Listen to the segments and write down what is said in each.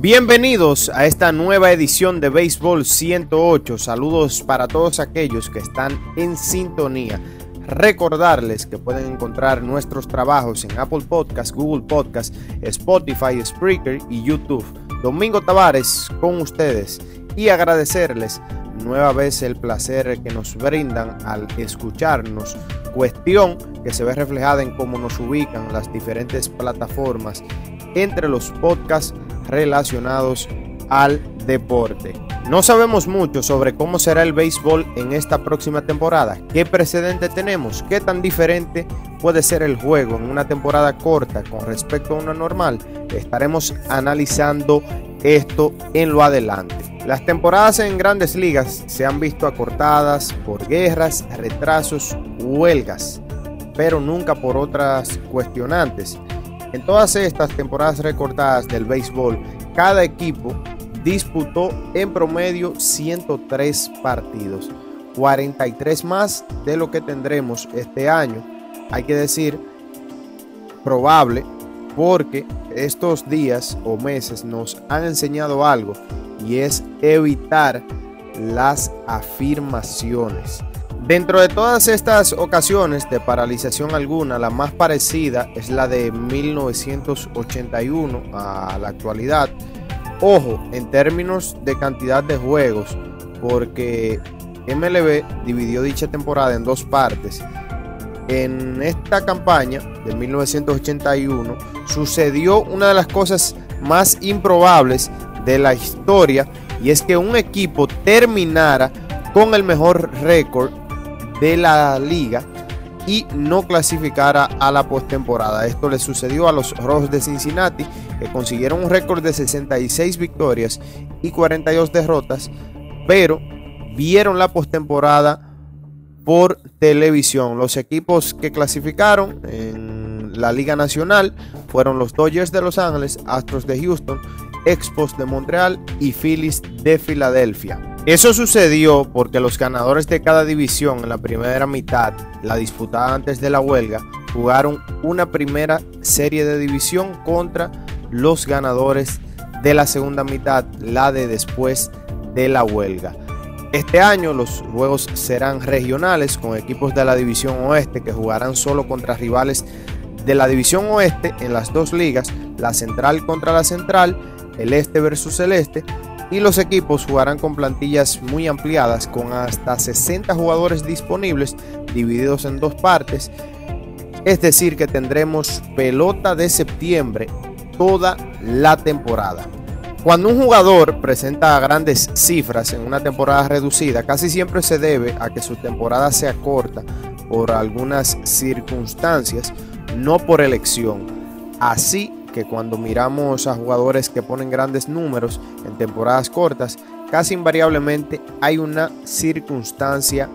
Bienvenidos a esta nueva edición de Béisbol 108. Saludos para todos aquellos que están en sintonía. Recordarles que pueden encontrar nuestros trabajos en Apple Podcast, Google Podcast, Spotify, Spreaker y YouTube. Domingo Tavares con ustedes y agradecerles nueva vez el placer que nos brindan al escucharnos, cuestión que se ve reflejada en cómo nos ubican las diferentes plataformas entre los podcasts relacionados al deporte. No sabemos mucho sobre cómo será el béisbol en esta próxima temporada, qué precedente tenemos, qué tan diferente puede ser el juego en una temporada corta con respecto a una normal. Estaremos analizando esto en lo adelante. Las temporadas en grandes ligas se han visto acortadas por guerras, retrasos, huelgas, pero nunca por otras cuestionantes. En todas estas temporadas recortadas del béisbol, cada equipo disputó en promedio 103 partidos, 43 más de lo que tendremos este año. Hay que decir, probable, porque estos días o meses nos han enseñado algo y es evitar las afirmaciones. Dentro de todas estas ocasiones de paralización alguna, la más parecida es la de 1981 a la actualidad. Ojo, en términos de cantidad de juegos, porque MLB dividió dicha temporada en dos partes. En esta campaña de 1981 sucedió una de las cosas más improbables de la historia y es que un equipo terminara con el mejor récord de la liga y no clasificara a la postemporada. Esto le sucedió a los Rojos de Cincinnati, que consiguieron un récord de 66 victorias y 42 derrotas, pero vieron la postemporada por televisión. Los equipos que clasificaron en la Liga Nacional fueron los Dodgers de Los Ángeles, Astros de Houston, Expos de Montreal y Phillies de Filadelfia. Eso sucedió porque los ganadores de cada división en la primera mitad, la disputada antes de la huelga, jugaron una primera serie de división contra los ganadores de la segunda mitad, la de después de la huelga. Este año los juegos serán regionales con equipos de la división oeste que jugarán solo contra rivales de la división oeste en las dos ligas, la central contra la central, el este versus el este y los equipos jugarán con plantillas muy ampliadas con hasta 60 jugadores disponibles divididos en dos partes. Es decir, que tendremos pelota de septiembre toda la temporada. Cuando un jugador presenta grandes cifras en una temporada reducida, casi siempre se debe a que su temporada sea corta por algunas circunstancias, no por elección. Así que cuando miramos a jugadores que ponen grandes números en temporadas cortas, casi invariablemente hay una circunstancia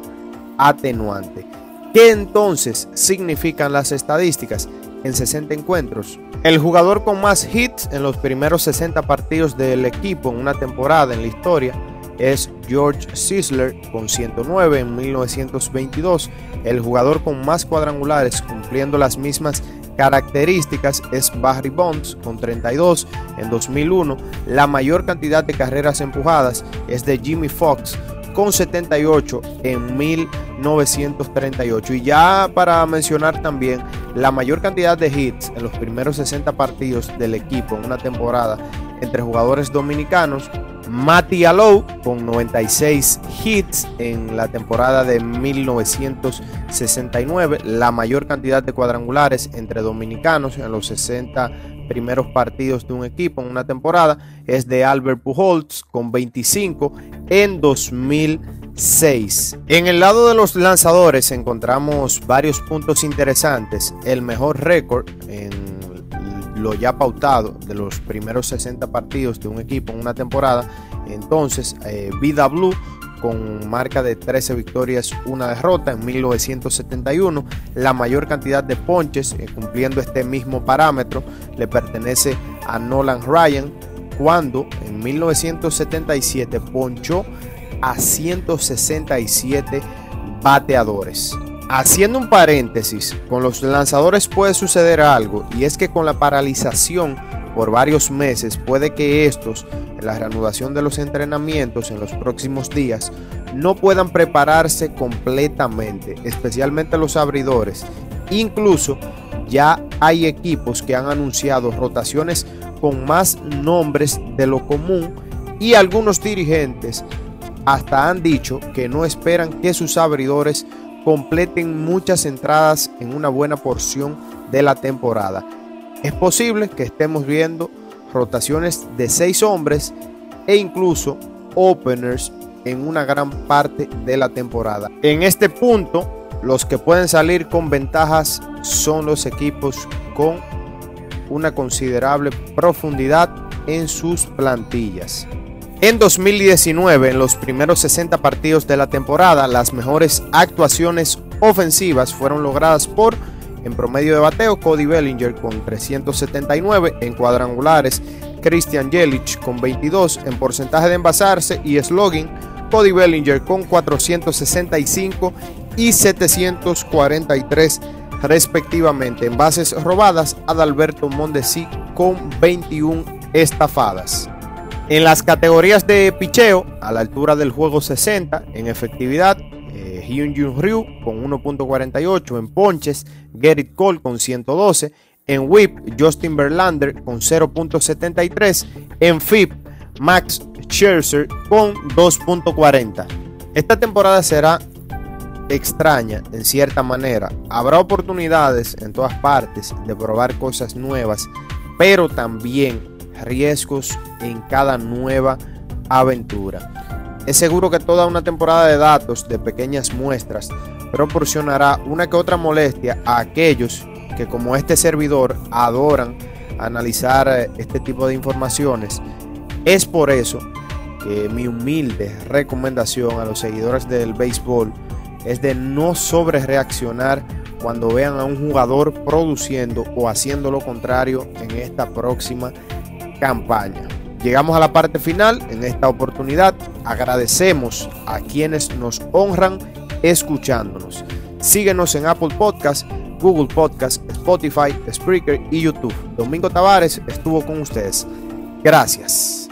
atenuante. ¿Qué entonces significan las estadísticas? En 60 encuentros, el jugador con más hits en los primeros 60 partidos del equipo en una temporada en la historia es George Sisler con 109 en 1922, el jugador con más cuadrangulares cumpliendo las mismas características es Barry Bonds con 32 en 2001. La mayor cantidad de carreras empujadas es de Jimmy Fox con 78 en 1938. Y ya para mencionar también la mayor cantidad de hits en los primeros 60 partidos del equipo en una temporada entre jugadores dominicanos Matty Alou con 96 hits en la temporada de 1969, la mayor cantidad de cuadrangulares entre dominicanos en los 60 primeros partidos de un equipo en una temporada es de Albert Pujols con 25 en 2006. En el lado de los lanzadores encontramos varios puntos interesantes. El mejor récord en lo ya pautado de los primeros 60 partidos de un equipo en una temporada. Entonces, eh, Vida Blue con marca de 13 victorias, una derrota en 1971. La mayor cantidad de ponches, eh, cumpliendo este mismo parámetro, le pertenece a Nolan Ryan, cuando en 1977 ponchó a 167 bateadores. Haciendo un paréntesis, con los lanzadores puede suceder algo y es que con la paralización por varios meses, puede que estos, en la reanudación de los entrenamientos en los próximos días, no puedan prepararse completamente, especialmente los abridores. Incluso ya hay equipos que han anunciado rotaciones con más nombres de lo común y algunos dirigentes hasta han dicho que no esperan que sus abridores completen muchas entradas en una buena porción de la temporada. Es posible que estemos viendo rotaciones de seis hombres e incluso openers en una gran parte de la temporada. En este punto, los que pueden salir con ventajas son los equipos con una considerable profundidad en sus plantillas. En 2019, en los primeros 60 partidos de la temporada, las mejores actuaciones ofensivas fueron logradas por, en promedio de bateo, Cody Bellinger con 379, en cuadrangulares, Christian Jelic con 22, en porcentaje de envasarse y slogan, Cody Bellinger con 465 y 743 respectivamente. En bases robadas, Adalberto Mondesi con 21 estafadas. En las categorías de picheo, a la altura del juego 60, en efectividad, eh, Hyun Jun Ryu con 1.48, en ponches, Gerrit Cole con 112, en whip, Justin Verlander con 0.73, en FIP, Max Scherzer con 2.40. Esta temporada será extraña en cierta manera. Habrá oportunidades en todas partes de probar cosas nuevas, pero también riesgos en cada nueva aventura. Es seguro que toda una temporada de datos de pequeñas muestras proporcionará una que otra molestia a aquellos que como este servidor adoran analizar eh, este tipo de informaciones. Es por eso que mi humilde recomendación a los seguidores del béisbol es de no sobre reaccionar cuando vean a un jugador produciendo o haciendo lo contrario en esta próxima campaña. Llegamos a la parte final en esta oportunidad. Agradecemos a quienes nos honran escuchándonos. Síguenos en Apple Podcast, Google Podcast, Spotify, Spreaker y YouTube. Domingo Tavares estuvo con ustedes. Gracias.